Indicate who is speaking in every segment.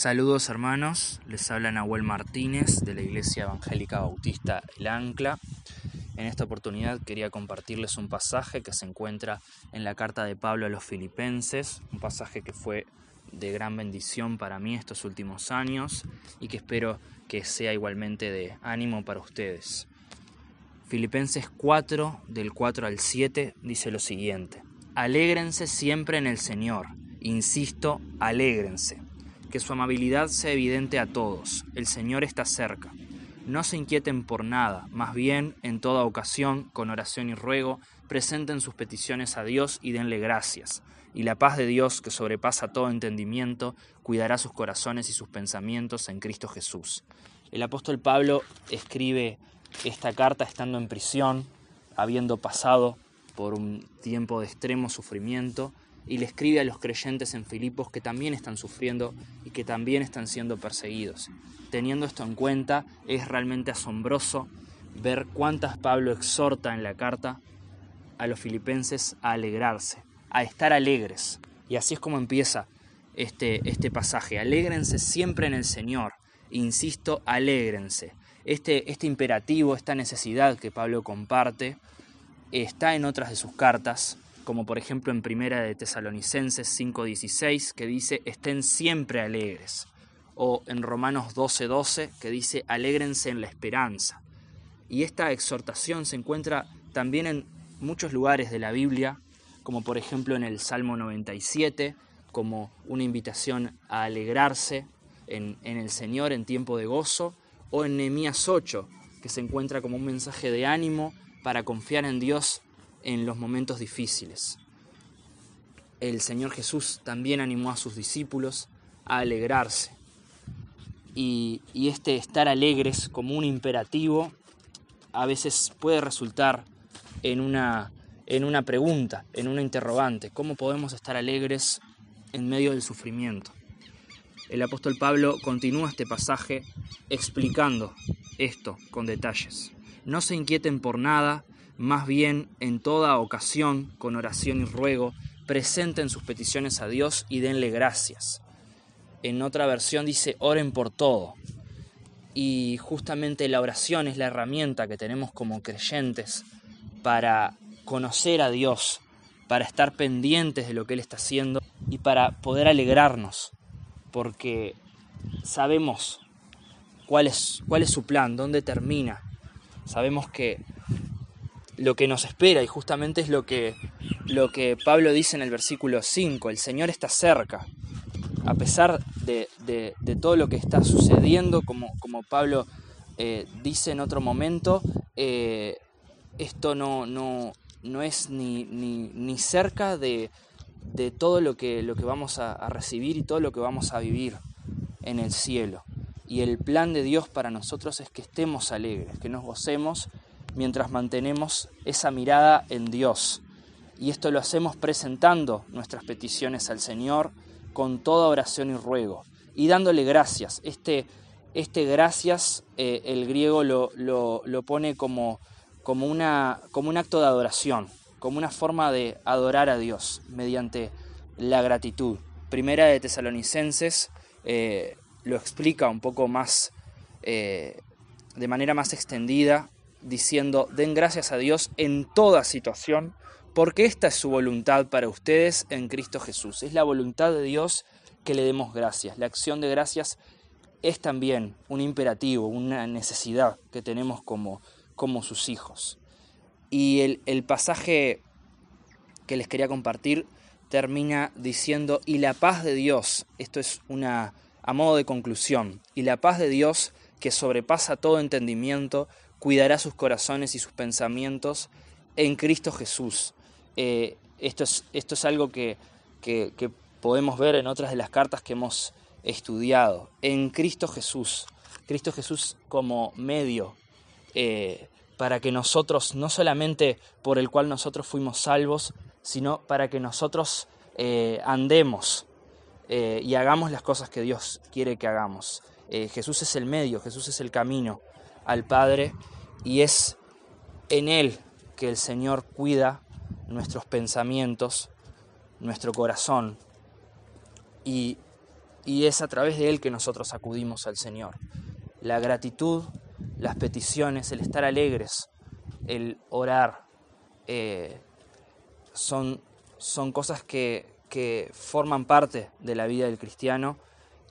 Speaker 1: Saludos hermanos, les habla Nahuel Martínez de la Iglesia Evangélica Bautista El Ancla. En esta oportunidad quería compartirles un pasaje que se encuentra en la carta de Pablo a los filipenses, un pasaje que fue de gran bendición para mí estos últimos años y que espero que sea igualmente de ánimo para ustedes. Filipenses 4, del 4 al 7, dice lo siguiente. Alégrense siempre en el Señor. Insisto, alégrense que su amabilidad sea evidente a todos. El Señor está cerca. No se inquieten por nada, más bien, en toda ocasión, con oración y ruego, presenten sus peticiones a Dios y denle gracias. Y la paz de Dios, que sobrepasa todo entendimiento, cuidará sus corazones y sus pensamientos en Cristo Jesús. El apóstol Pablo escribe esta carta estando en prisión, habiendo pasado por un tiempo de extremo sufrimiento, y le escribe a los creyentes en Filipos que también están sufriendo y que también están siendo perseguidos. Teniendo esto en cuenta, es realmente asombroso ver cuántas Pablo exhorta en la carta a los filipenses a alegrarse, a estar alegres. Y así es como empieza este, este pasaje. Alégrense siempre en el Señor. Insisto, alégrense. Este, este imperativo, esta necesidad que Pablo comparte, está en otras de sus cartas, como por ejemplo en Primera de Tesalonicenses 5:16 que dice estén siempre alegres, o en Romanos 12:12 que dice alégrense en la esperanza. Y esta exhortación se encuentra también en muchos lugares de la Biblia, como por ejemplo en el Salmo 97, como una invitación a alegrarse en, en el Señor en tiempo de gozo, o en Nehemías 8, que se encuentra como un mensaje de ánimo para confiar en Dios en los momentos difíciles. El Señor Jesús también animó a sus discípulos a alegrarse. Y, este estar alegres como un imperativo a veces puede resultar en una, en una pregunta, en una interrogante. ¿Cómo podemos estar alegres en medio del sufrimiento? El apóstol Pablo continúa este pasaje explicando esto con detalles. No se inquieten por nada, más bien en toda ocasión, con oración y ruego, presenten sus peticiones a Dios y denle gracias. En otra versión dice, oren por todo. Y justamente la oración es la herramienta que tenemos como creyentes para conocer a Dios, para estar pendientes de lo que Él está haciendo y para poder alegrarnos, porque sabemos cuál es, cuál es su plan, dónde termina. Sabemos que lo que nos espera y justamente es lo que, lo que Pablo dice en el versículo 5, el Señor está cerca. A pesar de, todo lo que está sucediendo, como, como Pablo eh, dice en otro momento, eh, esto no, no, no es ni, ni, cerca de, todo lo que, lo que vamos a, a recibir y todo lo que vamos a vivir en el cielo. Y el plan de Dios para nosotros es que estemos alegres, que nos gocemos mientras mantenemos esa mirada en Dios. Y esto lo hacemos presentando nuestras peticiones al Señor con toda oración y ruego y dándole gracias. Este, este gracias eh, el griego lo, lo, pone como, como, una, como un acto de adoración, como una forma de adorar a Dios mediante la gratitud. Primera de Tesalonicenses eh, lo explica un poco más, eh, de manera más extendida diciendo, den gracias a Dios en toda situación, porque esta es su voluntad para ustedes en Cristo Jesús. Es la voluntad de Dios que le demos gracias. La acción de gracias es también un imperativo, una necesidad que tenemos como, como sus hijos. Y el, el pasaje que les quería compartir termina diciendo, y la paz de Dios, esto es una a modo de conclusión, y la paz de Dios que sobrepasa todo entendimiento, cuidará sus corazones y sus pensamientos en Cristo Jesús. Eh, esto, es, esto, es, algo que, podemos ver en otras de las cartas que hemos estudiado. En Cristo Jesús. Cristo Jesús como medio eh, para que nosotros, no solamente por el cual nosotros fuimos salvos, sino para que nosotros eh, andemos y hagamos las cosas que Dios quiere que hagamos. Jesús es el medio, Jesús es el camino al Padre y es en Él que el Señor cuida nuestros pensamientos, nuestro corazón y y es a través de Él que nosotros acudimos al Señor. La gratitud, las peticiones, el estar alegres, el orar, eh, son, son cosas que, que forman parte de la vida del cristiano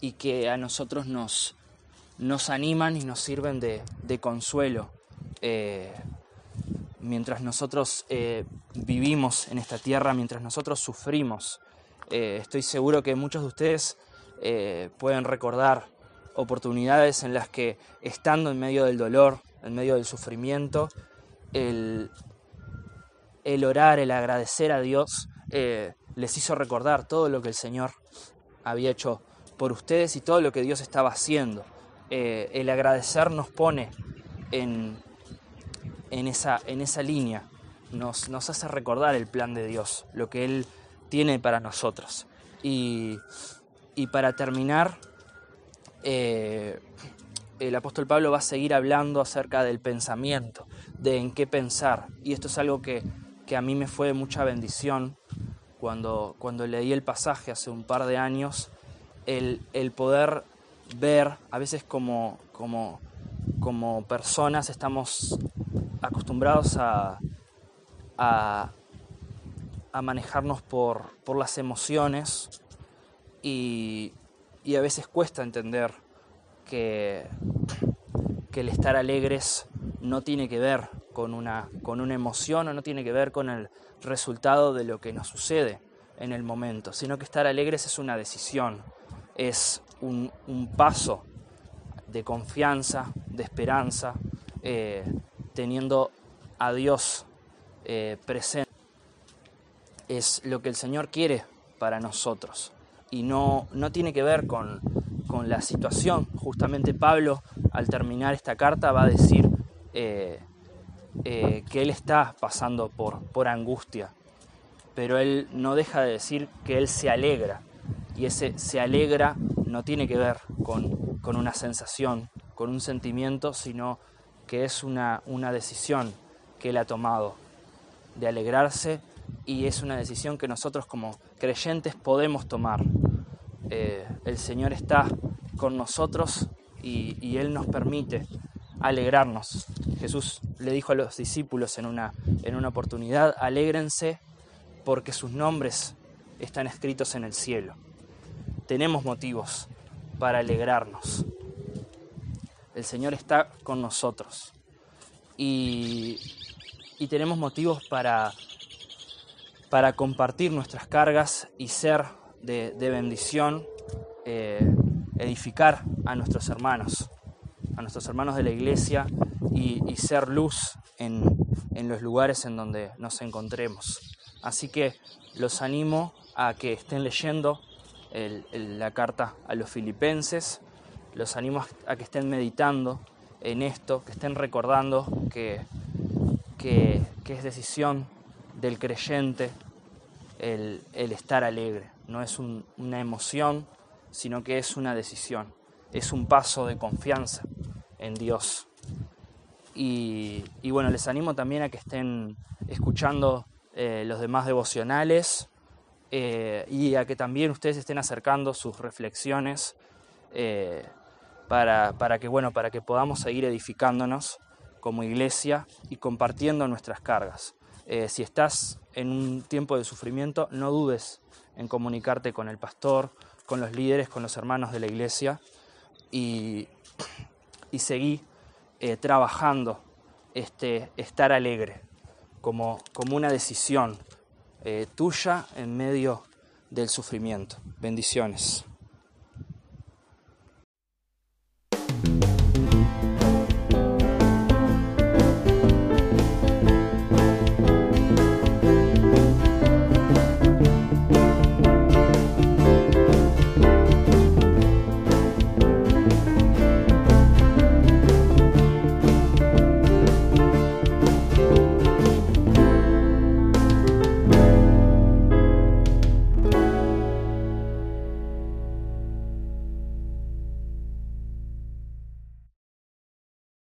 Speaker 1: y que a nosotros nos, nos animan y nos sirven de, consuelo. Eh, mientras nosotros eh, vivimos en esta tierra, mientras nosotros sufrimos, estoy seguro que muchos de ustedes pueden recordar oportunidades en las que estando en medio del dolor, en medio del sufrimiento, el, orar, el agradecer a Dios, eh, les hizo recordar todo lo que el Señor había hecho por ustedes y todo lo que Dios estaba haciendo. Eh, el agradecer nos pone en, en, esa, en esa línea, nos, nos, hace recordar el plan de Dios, lo que Él tiene para nosotros. Y, y para terminar, eh, el apóstol Pablo va a seguir hablando acerca del pensamiento, de en qué pensar. Y esto es algo que, a mí me fue de mucha bendición cuando, cuando leí el pasaje hace un par de años, el, poder ver, a veces como, como, como personas estamos acostumbrados a, a, manejarnos por, por las emociones y, y a veces cuesta entender que, que el estar alegres no tiene que ver con una, con una emoción o no tiene que ver con el resultado de lo que nos sucede en el momento, sino que estar alegres es una decisión, es un, paso de confianza, de esperanza, eh, teniendo a Dios eh, presente. Es lo que el Señor quiere para nosotros y no, no tiene que ver con, la situación. Justamente Pablo, al terminar esta carta, va a decir eh, que él está pasando por, por angustia, pero él no deja de decir que él se alegra. Y ese se alegra no tiene que ver con, con una sensación, con un sentimiento, sino que es una, una decisión que él ha tomado de alegrarse y es una decisión que nosotros como creyentes podemos tomar. Eh, el Señor está con nosotros y, Él nos permite alegrarnos. Jesús le dijo a los discípulos en una, en una oportunidad, alégrense porque sus nombres están escritos en el cielo. Tenemos motivos para alegrarnos. El Señor está con nosotros y, y tenemos motivos para para compartir nuestras cargas y ser de, bendición, eh, edificar a nuestros hermanos, a nuestros hermanos de la iglesia y, ser luz en, los lugares en donde nos encontremos. Así que los animo a que estén leyendo la carta a los filipenses, los animo a que estén meditando en esto, que estén recordando que, que es decisión del creyente el, estar alegre. No es una emoción, sino que es una decisión. Es un paso de confianza en Dios. Y, bueno, les animo también a que estén escuchando eh, los demás devocionales eh, y a que también ustedes estén acercando sus reflexiones eh, para, para, que, bueno, para que podamos seguir edificándonos como iglesia y compartiendo nuestras cargas. Eh, si estás en un tiempo de sufrimiento, no dudes en comunicarte con el pastor, con los líderes, con los hermanos de la iglesia y, y seguí trabajando este, estar alegre como, como una decisión eh, tuya en medio del sufrimiento. Bendiciones.